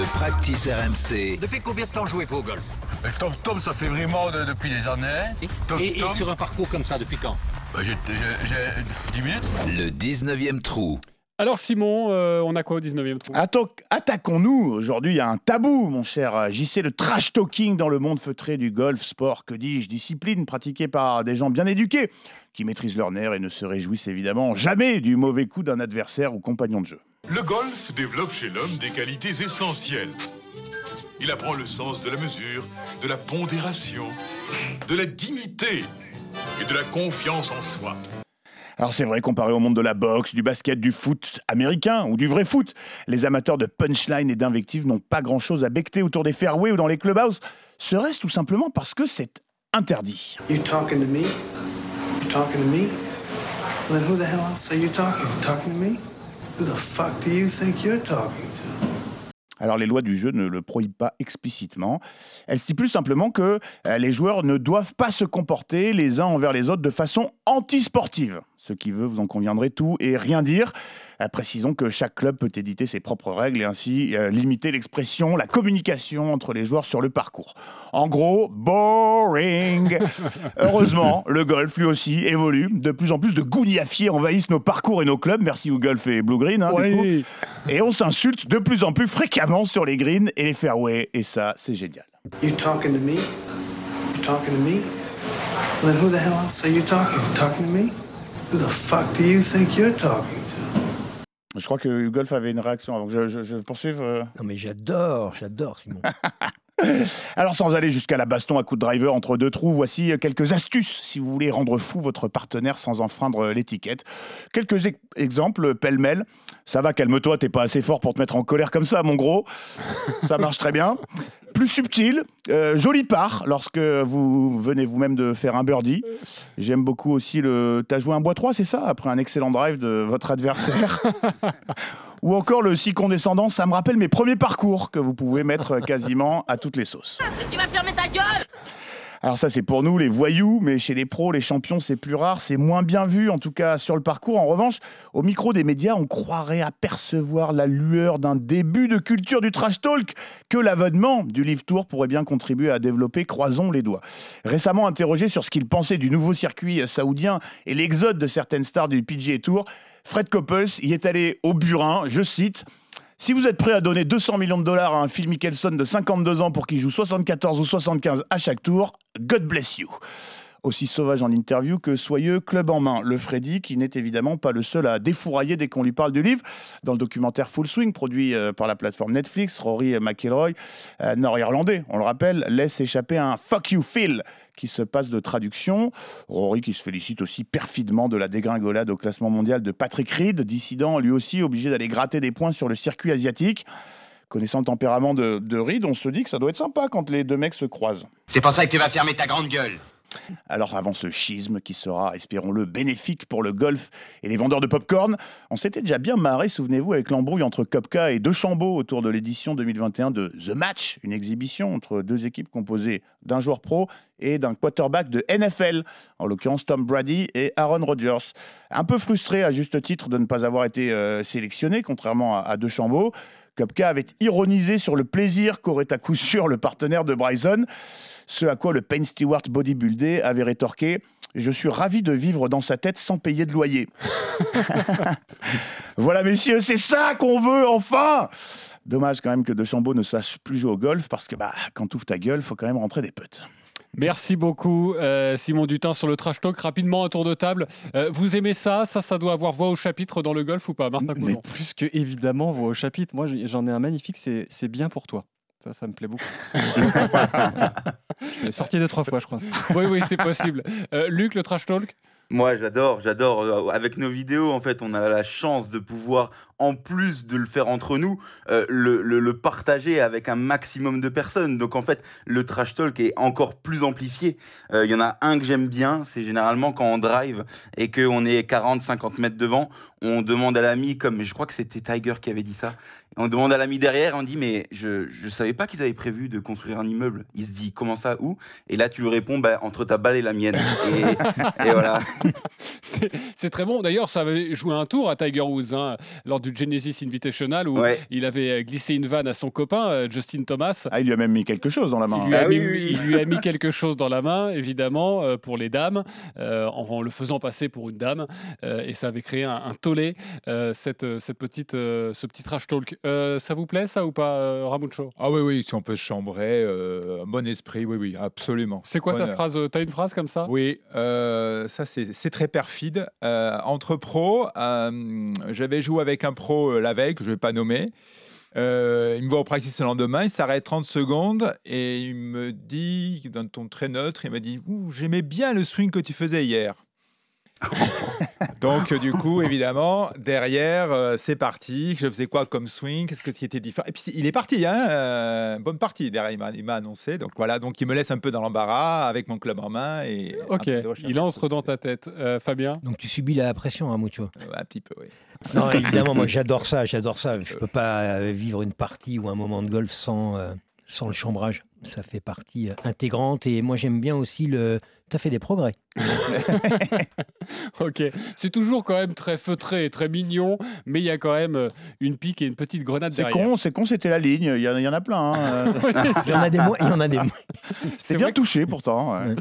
Le practice RMC. Depuis combien de temps jouez-vous au golf? Le Tom Tom, ça fait vraiment de- depuis des années. Tom et, et Tom, sur un parcours comme ça, depuis quand? Bah, j'ai j'ai- j'ai 10 minutes. Le 19e trou. Alors Simon, euh, on a quoi au 19e trou? Attaquons-nous. Aujourd'hui, il y a un tabou, mon cher JC, le trash talking dans le monde feutré du golf, sport, que dis-je, discipline pratiquée par des gens bien éduqués, qui maîtrisent leur nerfs et ne se réjouissent évidemment jamais du mauvais coup d'un adversaire ou compagnon de jeu. Le golf développe chez l'homme des qualités essentielles. Il apprend le sens de la mesure, de la pondération, de la dignité et de la confiance en soi. Alors c'est vrai, comparé au monde de la boxe, du basket, du foot américain ou du vrai foot, les amateurs de punchline et d'invectives n'ont pas grand-chose à becter autour des fairways ou dans les clubhouses, serait-ce tout simplement parce que c'est interdit? You talking to me? You talking to me? Then who the hell else are you talking? Talking to me? Alors les lois du jeu ne le prohibent pas explicitement. Elles stipulent simplement que euh, les joueurs ne doivent pas se comporter les uns envers les autres de façon antisportive. Ce qui veut, vous en conviendrez, tout et rien dire. Euh, précisons que chaque club peut éditer ses propres règles et ainsi euh, limiter l'expression, la communication entre les joueurs sur le parcours. En gros, boring. Heureusement, le golf lui aussi évolue. De plus en plus de gougnafiers envahissent nos parcours et nos clubs. Merci au golf et Blue Green. hein, du coup. Oui. Et on s'insulte de plus en plus fréquemment sur les greens et les fairways. Et ça, c'est génial. You talking to me? You talking to me? Well, then who the hell else are you talking? Talking to me? Who the fuck do you think you're talking to? Je crois que Golf avait une réaction avant que je, je- je poursuive. euh. Non mais j'adore, j'adore Simon. Alors, sans aller jusqu'à la baston à coup de driver entre deux trous, voici quelques astuces si vous voulez rendre fou votre partenaire sans enfreindre l'étiquette. Quelques ex- exemples pêle-mêle. Ça va, calme-toi, t'es pas assez fort pour te mettre en colère comme ça, mon gros. Ça marche très bien. Plus subtil, euh, joli part lorsque vous venez vous-même de faire un birdie. J'aime beaucoup aussi le. T'as joué un bois 3, c'est ça Après un excellent drive de votre adversaire. Ou encore le si condescendant, ça me rappelle mes premiers parcours que vous pouvez mettre quasiment à toutes les sauces. Tu vas fermer ta gueule Alors ça c'est pour nous les voyous, mais chez les pros, les champions c'est plus rare, c'est moins bien vu en tout cas sur le parcours. En revanche, au micro des médias, on croirait apercevoir la lueur d'un début de culture du trash talk que l'avènement du Live Tour pourrait bien contribuer à développer, croisons les doigts. Récemment interrogé sur ce qu'il pensait du nouveau circuit saoudien et l'exode de certaines stars du PGA Tour, Fred Couples y est allé au burin, je cite si vous êtes prêt à donner 200 millions de dollars à un Phil Mickelson de 52 ans pour qu'il joue 74 ou 75 à chaque tour, God bless you. Aussi sauvage en interview que soyeux, club en main. Le Freddy, qui n'est évidemment pas le seul à défourailler dès qu'on lui parle du livre. Dans le documentaire Full Swing, produit euh, par la plateforme Netflix, Rory McIlroy, euh, nord-irlandais, on le rappelle, laisse échapper un Fuck you Phil qui se passe de traduction. Rory qui se félicite aussi perfidement de la dégringolade au classement mondial de Patrick Reed, dissident lui aussi obligé d'aller gratter des points sur le circuit asiatique. Connaissant le tempérament de, de Reed, on se dit que ça doit être sympa quand les deux mecs se croisent. C'est pour ça que tu vas fermer ta grande gueule. Alors avant ce schisme qui sera, espérons-le, bénéfique pour le golf et les vendeurs de popcorn, on s'était déjà bien marré, souvenez-vous, avec l'embrouille entre Kopka et De Chambaud autour de l'édition 2021 de The Match, une exhibition entre deux équipes composées d'un joueur pro et d'un quarterback de NFL, en l'occurrence Tom Brady et Aaron Rodgers. Un peu frustré à juste titre de ne pas avoir été euh, sélectionné, contrairement à, à De Chambaud, Kopka avait ironisé sur le plaisir qu'aurait à coup sûr le partenaire de Bryson. Ce à quoi le Payne Stewart bodybuildé avait rétorqué Je suis ravi de vivre dans sa tête sans payer de loyer. voilà, messieurs, c'est ça qu'on veut, enfin Dommage quand même que De Chambaud ne sache plus jouer au golf parce que bah, quand tu ouvres ta gueule, faut quand même rentrer des putts. Merci beaucoup, euh, Simon Dutin, sur le trash talk. Rapidement, un tour de table. Euh, vous aimez ça? Ça, ça doit avoir voix au chapitre dans le golf ou pas, Martin Mais Coulon plus que évidemment, voix au chapitre. Moi, j'en ai un magnifique, c'est c'est bien pour toi. Ça, ça me plaît beaucoup. Sorti deux, trois fois, je crois. Oui, oui, c'est possible. Euh, Luc, le trash talk? Moi, j'adore, j'adore. Euh, Avec nos vidéos, en fait, on a la chance de pouvoir, en plus de le faire entre nous, euh, le, partager avec un maximum de personnes. Donc, en fait, le trash talk est encore plus amplifié. Euh, Il y en a un que j'aime bien, c'est généralement quand on drive et qu'on est 40, 50 mètres devant, on demande à l'ami, comme je crois que c'était Tiger qui avait dit ça, on demande à l'ami derrière, on dit, mais je ne savais pas qu'ils avaient prévu de construire un immeuble. Il se dit, comment ça, où? Et là, tu lui réponds, bah, entre ta balle et la mienne. Et voilà. C'est- très bon. D'ailleurs, ça avait joué un tour à Tiger Woods hein, lors du Genesis Invitational où Ouais. il avait euh, glissé une vanne à son copain, euh, Justin Thomas. Ah, il lui a même mis quelque chose dans la main. Il lui, a Ah mis, oui, oui, oui. il lui a mis quelque chose dans la main, évidemment, euh, pour les dames, euh, en, le faisant passer pour une dame. euh, et ça avait créé un, un tollé, euh, cette, cette petite, euh, ce petit trash talk. Euh, ça vous plaît, ça, ou pas, euh, Ramucho? Ah oui, oui, si on peut se chambrer, euh, un bon esprit, oui, oui, absolument. C'est quoi ta phrase T'as une phrase comme ça? Oui, euh, ça c'est c'est très perfide. Euh, entre pros, euh, j'avais joué avec un pro euh, la veille, que je ne vais pas nommer. Il me voit au practice le lendemain, il s'arrête 30 secondes et il me dit, d'un ton très neutre, il m'a dit J'aimais bien le swing que tu faisais hier. Donc, du coup, évidemment, derrière, euh, c'est parti. Je faisais quoi comme swing? Qu'est-ce que qui était différent? Et puis, il est parti, hein euh, bonne partie. Derrière, il m'a- il m'a annoncé. Donc, voilà, donc il me laisse un peu dans l'embarras avec mon club en main. Et Ok, il entre dans ta tête. Euh, Fabien? Donc tu subis la pression, hein, Mucho. Un petit peu, oui. Non, évidemment, moi j'adore ça, j'adore ça. Je peux pas vivre une partie ou un moment de golf sans, euh, sans le chambrage. Ça fait partie euh, intégrante et moi j'aime bien aussi le. Tu as fait des progrès. Ok, c'est toujours quand même très feutré et très mignon, mais il y a quand même euh, une pique et une petite grenade C'est derrière. con, c'est con, c'était la ligne. Il y, en a- il y en a plein. hein. Il y en a des moins, il y en a des moins. C'était bien touché pourtant. ouais.